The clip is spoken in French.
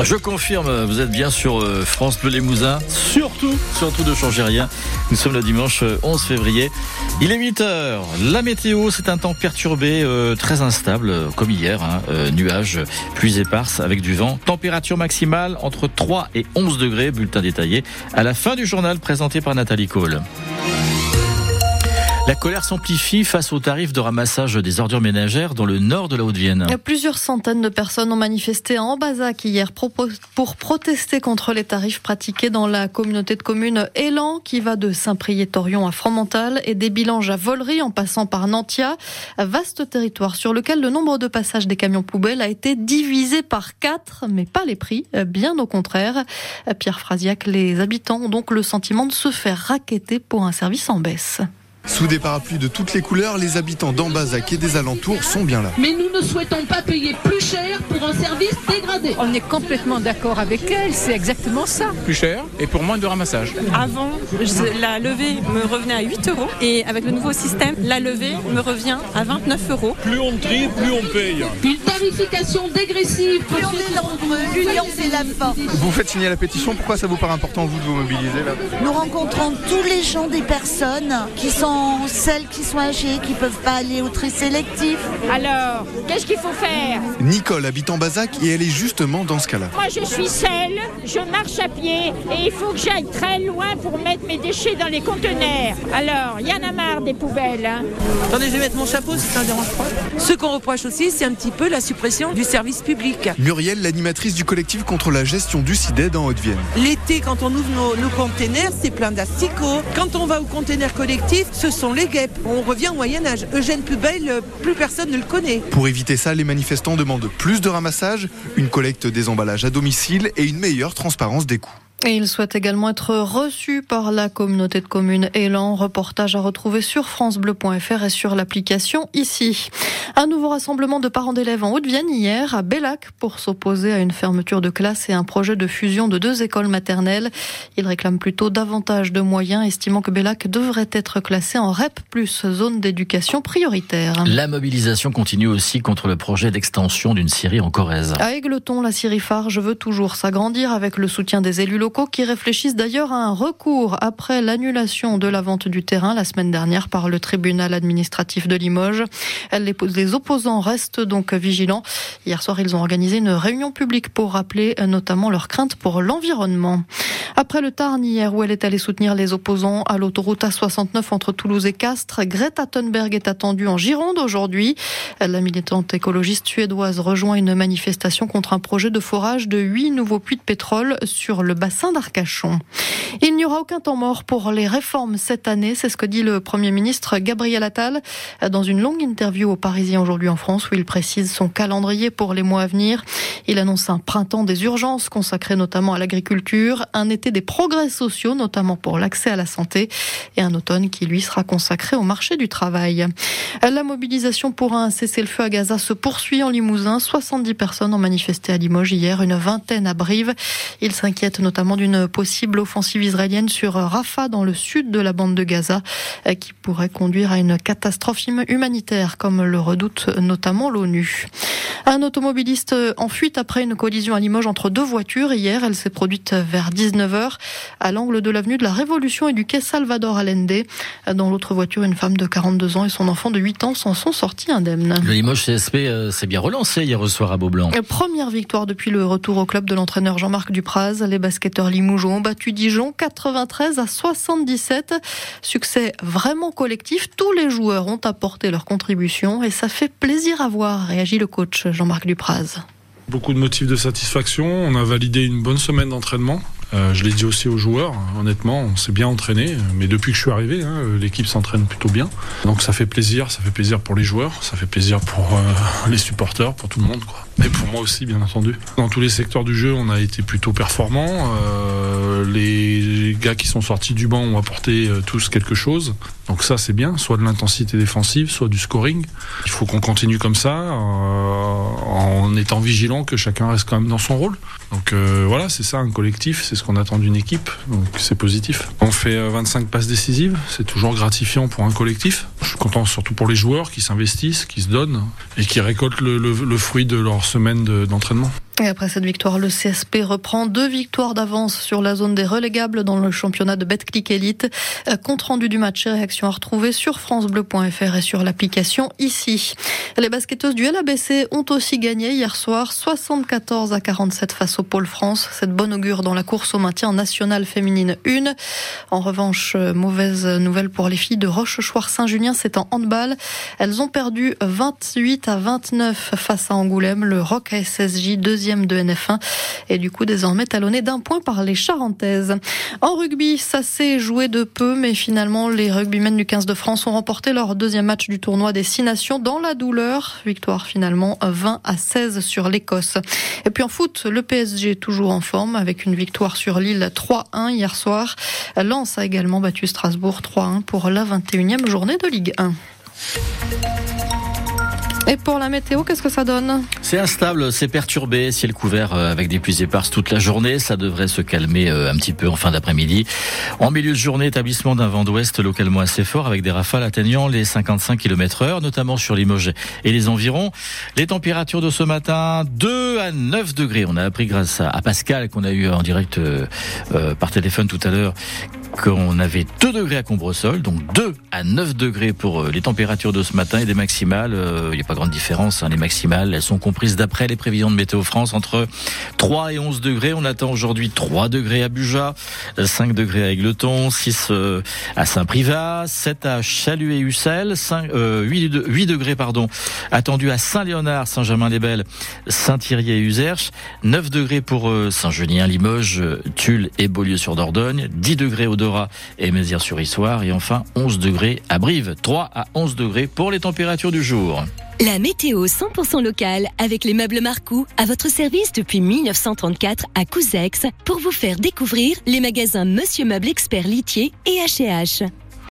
Je confirme, vous êtes bien sur euh, France Bleu Limousin. Surtout, surtout ne changez rien. Nous sommes le dimanche 11 février. Il est 8 heures. La météo, c'est un temps perturbé, euh, très instable, comme hier. Hein. Euh, nuages, pluies éparses avec du vent. Température maximale entre 3 et 11 degrés. Bulletin détaillé à la fin du journal présenté par Nathalie Cole. La colère s'amplifie face au tarif de ramassage des ordures ménagères dans le nord de la Haute-Vienne. Plusieurs centaines de personnes ont manifesté à Ambazac hier pour protester contre les tarifs pratiqués dans la communauté de communes Élan qui va de Saint-Priest-Torion à Fromental et des Bilanges à Vollery en passant par Nantia. Vaste territoire sur lequel le nombre de passages des camions poubelles a été divisé par quatre, mais pas les prix, bien au contraire. Pierre Frasiac, les habitants ont donc le sentiment de se faire raqueter pour un service en baisse. Sous des parapluies de toutes les couleurs, les habitants d'Ambazac et des alentours sont bien là. Mais nous ne souhaitons pas payer plus cher pour un service dégradé. On est complètement d'accord avec elle, c'est exactement ça. Plus cher et pour moins de ramassage. Avant, la levée me revenait à 8 euros et avec le nouveau système, la levée me revient à 29 euros. Plus on trie, plus on paye. Une tarification dégressive. Plus on est nombreux, l'union c'est la force. Vous faites signer la pétition, pourquoi ça vous paraît important vous de vous mobiliser là? Nous rencontrons tous les gens des personnes qui sont celles qui sont âgées, qui ne peuvent pas aller au tri sélectif. Alors, qu'est-ce qu'il faut faire? Nicole habite en Bazac et elle est justement dans ce cas-là. Moi, je suis seule, je marche à pied et il faut que j'aille très loin pour mettre mes déchets dans les conteneurs. Alors, il y en a marre des poubelles. Hein. Attendez, je vais mettre mon chapeau si ça ne dérange pas. Ce qu'on reproche aussi, c'est un petit peu la suppression du service public. Muriel, l'animatrice du collectif contre la gestion du CIDED en Haute-Vienne. L'été, quand on ouvre nos, nos containers, c'est plein d'asticots. Quand on va au container collectif, ce sont les guêpes. On revient au Moyen-Âge. Eugène Pubel, plus personne ne le connaît. Pour éviter ça, les manifestants demandent plus de ramassage, une collecte des emballages à domicile et une meilleure transparence des coûts. Et il souhaite également être reçu par la communauté de communes Élan. Reportage à retrouver sur francebleu.fr et sur l'application ici. Un nouveau rassemblement de parents d'élèves en Haute-Vienne hier à Bellac pour s'opposer à une fermeture de classe et un projet de fusion de deux écoles maternelles. Ils réclament plutôt davantage de moyens, estimant que Bellac devrait être classé en REP plus zone d'éducation prioritaire. La mobilisation continue aussi contre le projet d'extension d'une scierie en Corrèze. À Aigleton, la scierie Farge veut toujours s'agrandir avec le soutien des élus locaux qui réfléchissent d'ailleurs à un recours après l'annulation de la vente du terrain la semaine dernière par le tribunal administratif de Limoges. Les opposants restent donc vigilants. Hier soir, ils ont organisé une réunion publique pour rappeler notamment leurs craintes pour l'environnement. Après le Tarn hier où elle est allée soutenir les opposants à l'autoroute A69 entre Toulouse et Castres, Greta Thunberg est attendue en Gironde aujourd'hui. La militante écologiste suédoise rejoint une manifestation contre un projet de forage de huit nouveaux puits de pétrole sur le bassin d'Arcachon. Il n'y aura aucun temps mort pour les réformes cette année, c'est ce que dit le Premier ministre Gabriel Attal dans une longue interview aux Parisiens aujourd'hui en France où il précise son calendrier pour les mois à venir. Il annonce un printemps des urgences consacré notamment à l'agriculture, un été des progrès sociaux notamment pour l'accès à la santé et un automne qui lui sera consacré au marché du travail. La mobilisation pour un cessez-le-feu à Gaza se poursuit en Limousin. 70 personnes ont manifesté à Limoges hier, une vingtaine à Brive. Ils s'inquiètent notamment d'une possible offensive israélienne sur Rafah dans le sud de la bande de Gaza qui pourrait conduire à une catastrophe humanitaire comme le redoute notamment l'ONU. Un automobiliste en fuite après une collision à Limoges entre deux voitures hier. Elle s'est produite vers 19h à l'angle de l'avenue de la Révolution et du quai Salvador Allende. Dans l'autre voiture, une femme de 42 ans et son enfant de 8 ans s'en sont sortis indemnes. Le Limoges CSP euh, s'est bien relancé hier soir à Beaublanc. Première victoire depuis le retour au club de l'entraîneur Jean-Marc Dupraz. Les basketteurs Limougeau ont battu Dijon 93 à 77. Succès vraiment collectif. Tous les joueurs ont apporté leur contribution et ça fait plaisir à voir, réagit le coach Jean-Marc Dupraz. Beaucoup de motifs de satisfaction. On a validé une bonne semaine d'entraînement. Euh, je l'ai dit aussi aux joueurs, honnêtement, on s'est bien entraîné, mais depuis que je suis arrivé, hein, l'équipe s'entraîne plutôt bien. Donc ça fait plaisir, ça fait plaisir pour les joueurs, ça fait plaisir pour euh, les supporters, pour tout le monde, quoi. Et pour moi aussi, bien entendu. Dans tous les secteurs du jeu, on a été plutôt performants. Euh, les gars qui sont sortis du banc ont apporté euh, tous quelque chose. Donc ça, c'est bien, soit de l'intensité défensive, soit du scoring. Il faut qu'on continue comme ça, euh, en étant vigilant que chacun reste quand même dans son rôle. Donc euh, voilà, c'est ça un collectif, c'est ce qu'on attend d'une équipe, donc c'est positif. On fait 25 euh, passes décisives, c'est toujours gratifiant pour un collectif. Je suis content surtout pour les joueurs qui s'investissent, qui se donnent et qui récoltent le, fruit de leur semaine d'entraînement. Et après cette victoire, le CSP reprend deux victoires d'avance sur la zone des relégables dans le championnat de Betclic Elite. Euh, compte rendu du match et réaction à retrouver sur francebleu.fr et sur l'application ici. Les basketteuses du LABC ont aussi gagné hier soir 74 à 47 face au Pôle France. Cette bonne augure dans la course au maintien national féminine 1. En revanche, euh, mauvaise nouvelle pour les filles de Rochechouart-Saint-Julien, c'est en handball. Elles ont perdu 28 à 29 face à Angoulême. Le Rock SSJ deuxième de NF1 et du coup désormais talonné d'un point par les Charentaises. En rugby, ça s'est joué de peu, mais finalement les rugbymen du 15 de France ont remporté leur deuxième match du tournoi des Six Nations dans la douleur. Victoire finalement 20 à 16 sur l'Écosse. Et puis en foot, le PSG toujours en forme avec une victoire sur Lille 3-1 hier soir. Lens a également battu Strasbourg 3-1 pour la 21e journée de Ligue 1. Et pour la météo, qu'est-ce que ça donne C'est instable, c'est perturbé, ciel couvert euh, avec des pluies éparses toute la journée. Ça devrait se calmer euh, un petit peu en fin d'après-midi. En milieu de journée, établissement d'un vent d'ouest localement assez fort avec des rafales atteignant les 55 km heure, notamment sur Limoges et les environs. Les températures de ce matin, 2 à 9 degrés. On a appris grâce à Pascal qu'on a eu en direct euh, par téléphone tout à l'heure qu'on avait 2 degrés à Combresol, donc 2 à 9 degrés pour les températures de ce matin et des maximales. Il n'y a pas grande différence. Hein, les maximales, elles sont comprises d'après les prévisions de Météo France entre 3 et 11 degrés. On attend aujourd'hui 3 degrés à Buja, 5 degrés à Aigleton, 6 à Saint-Privat, 7 à Chalut et Ussel, 5, euh, 8, 8, degrés pardon, attendu à Saint-Léonard, Saint-Germain-les-Belles, Saint-Thierry et Userche, 9 degrés pour euh, Saint-Genien, Limoges, Tulle et Beaulieu-sur-Dordogne, 10 degrés au Et Mézières-sur-Issoire et enfin 11 degrés à Brive, 3 à 11 degrés pour les températures du jour. La météo 100% locale avec les meubles Marcou à votre service depuis 1934 à Couzex pour vous faire découvrir les magasins Monsieur Meuble Expert Litier et H&H.